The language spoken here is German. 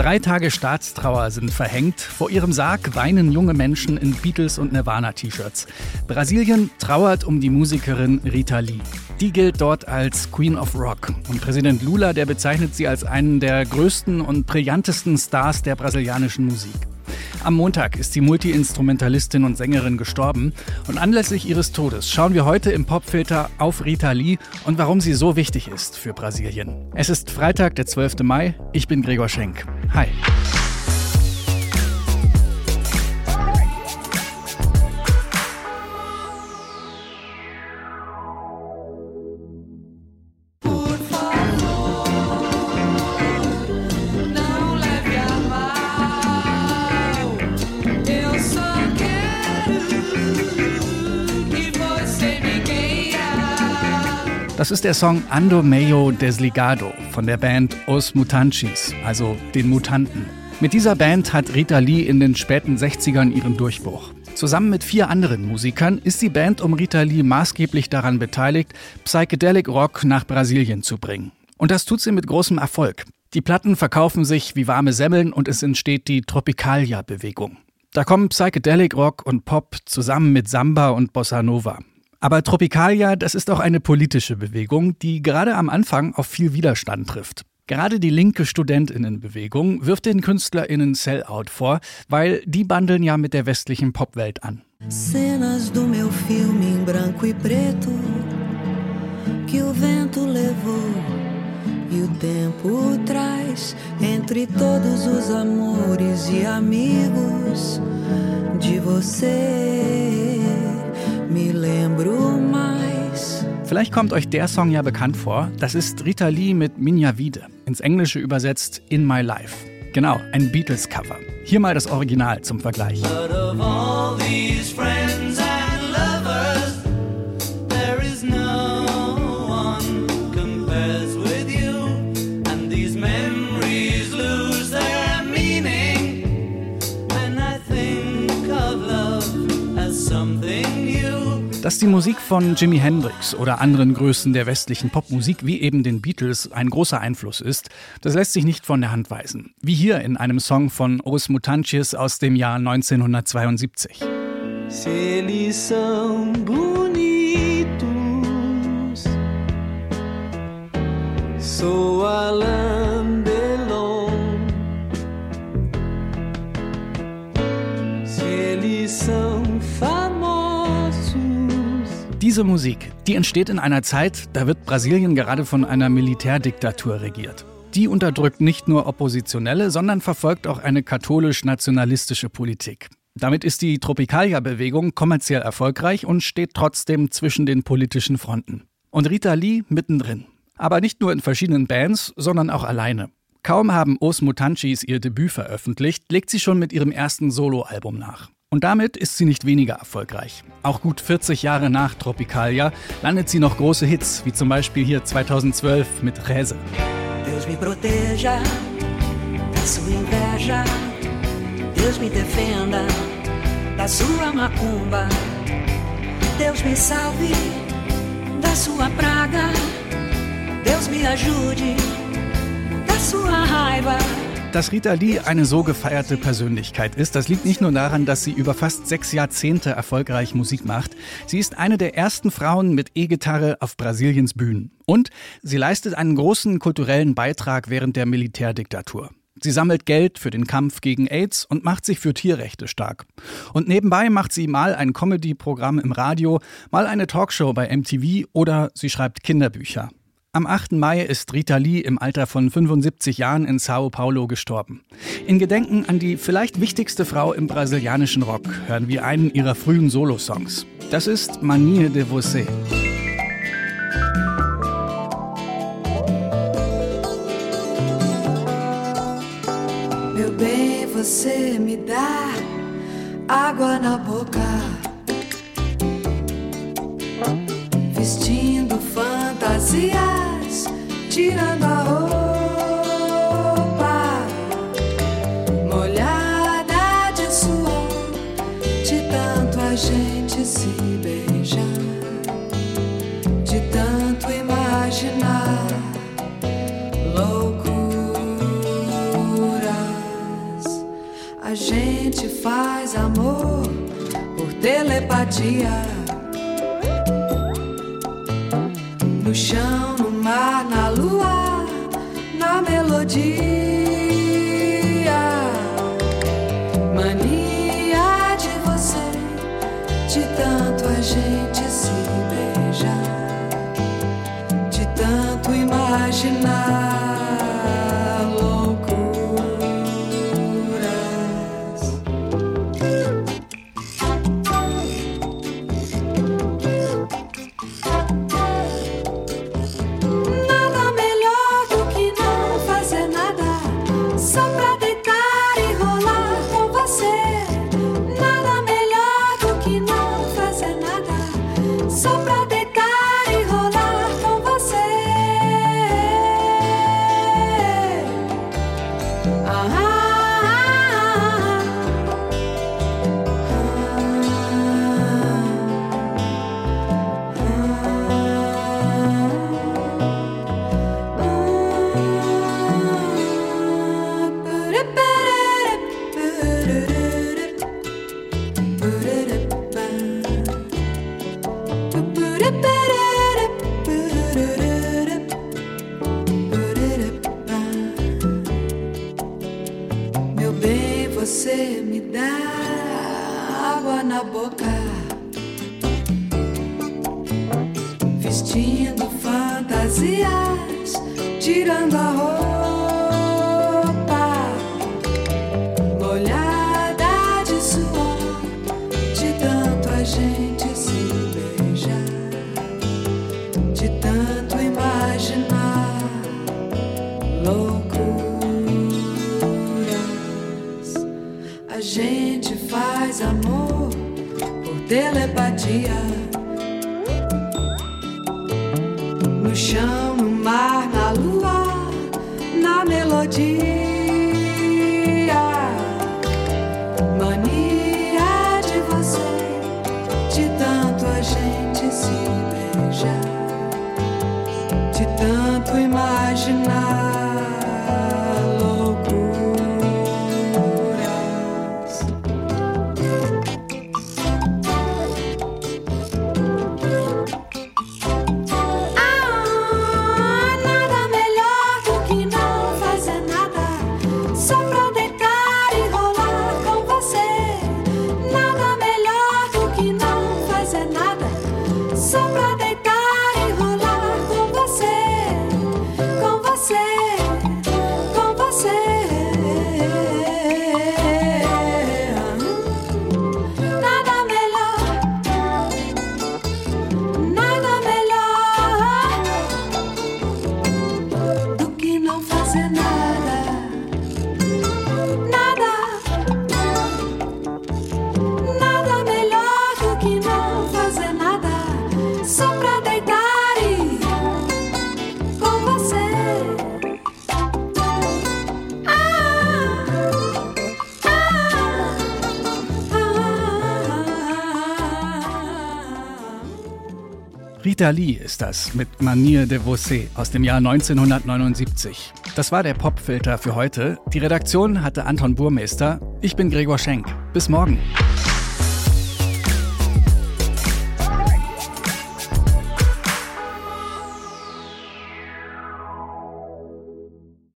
Drei Tage Staatstrauer sind verhängt. Vor ihrem Sarg weinen junge Menschen in Beatles- und Nirvana-T-Shirts. Brasilien trauert um die Musikerin Rita Lee. Die gilt dort als Queen of Rock. Und Präsident Lula, der bezeichnet sie als einen der größten und brillantesten Stars der brasilianischen Musik. Am Montag ist die Multiinstrumentalistin und Sängerin gestorben und anlässlich ihres Todes schauen wir heute im Popfilter auf Rita Lee und warum sie so wichtig ist für Brasilien. Es ist Freitag, der 12. Mai. Ich bin Gregor Schenk. Hi. Das ist der Song Ando Meio Desligado von der Band Os Mutanchis, also den Mutanten. Mit dieser Band hat Rita Lee in den späten 60ern ihren Durchbruch. Zusammen mit vier anderen Musikern ist die Band um Rita Lee maßgeblich daran beteiligt, Psychedelic Rock nach Brasilien zu bringen. Und das tut sie mit großem Erfolg. Die Platten verkaufen sich wie warme Semmeln und es entsteht die Tropicalia-Bewegung. Da kommen Psychedelic Rock und Pop zusammen mit Samba und Bossa Nova. Aber Tropicalia, das ist auch eine politische Bewegung, die gerade am Anfang auf viel Widerstand trifft. Gerade die linke Studentinnenbewegung wirft den Künstlerinnen Sellout vor, weil die bandeln ja mit der westlichen Popwelt an. Cenas do meu filme em branco e preto que o vento levou e o tempo traz entre todos os amores e amigos de você me lembro mais. Vielleicht kommt euch der Song ja bekannt vor. Das ist Rita Lee mit Minja Wiede, ins Englische übersetzt In My Life. Genau, ein Beatles-Cover. Hier mal das Original zum Vergleich. Dass die Musik von Jimi Hendrix oder anderen Größen der westlichen Popmusik wie eben den Beatles ein großer Einfluss ist, das lässt sich nicht von der Hand weisen. Wie hier in einem Song von Os Mutantes aus dem Jahr 1972. Se eles são diese Musik, die entsteht in einer Zeit, da wird Brasilien gerade von einer Militärdiktatur regiert. Die unterdrückt nicht nur Oppositionelle, sondern verfolgt auch eine katholisch-nationalistische Politik. Damit ist die Tropicalia-Bewegung kommerziell erfolgreich und steht trotzdem zwischen den politischen Fronten. Und Rita Lee mittendrin. Aber nicht nur in verschiedenen Bands, sondern auch alleine. Kaum haben Os Mutanchis ihr Debüt veröffentlicht, legt sie schon mit ihrem ersten Soloalbum nach. Und damit ist sie nicht weniger erfolgreich. Auch gut 40 Jahre nach Tropicalia landet sie noch große Hits, wie zum Beispiel hier 2012 mit Rese. Deus me proteja da sua inveja, Deus me defenda da sua macumba, Deus me salve da sua praga, Deus me ajude da sua raiva. Dass Rita Lee eine so gefeierte Persönlichkeit ist, das liegt nicht nur daran, dass sie über fast sechs Jahrzehnte erfolgreich Musik macht. Sie ist eine der ersten Frauen mit E-Gitarre auf Brasiliens Bühnen. Und sie leistet einen großen kulturellen Beitrag während der Militärdiktatur. Sie sammelt Geld für den Kampf gegen AIDS und macht sich für Tierrechte stark. Und nebenbei macht sie mal ein Comedy-Programm im Radio, mal eine Talkshow bei MTV oder sie schreibt Kinderbücher. Am 8. Mai ist Rita Lee im Alter von 75 Jahren in Sao Paulo gestorben. In Gedenken an die vielleicht wichtigste Frau im brasilianischen Rock hören wir einen ihrer frühen Solosongs. Das ist Manie de Você. Meu bem, você me dá água na boca. Gente se beijar, de tanto imaginar loucura. gente faz amor por telepatia. No chão, no mar, na lua, na melodia. você me dá água na boca, vestindo fantasias, tirando a roupa. A gente faz amor por telepatia. No chão, no mar, na lua, na melodia. Mania Lee ist das mit Manier de Vosé aus dem Jahr 1979. Das war der Popfilter für heute. Die Redaktion hatte Anton Burmeister. Ich bin Gregor Schenk. Bis morgen.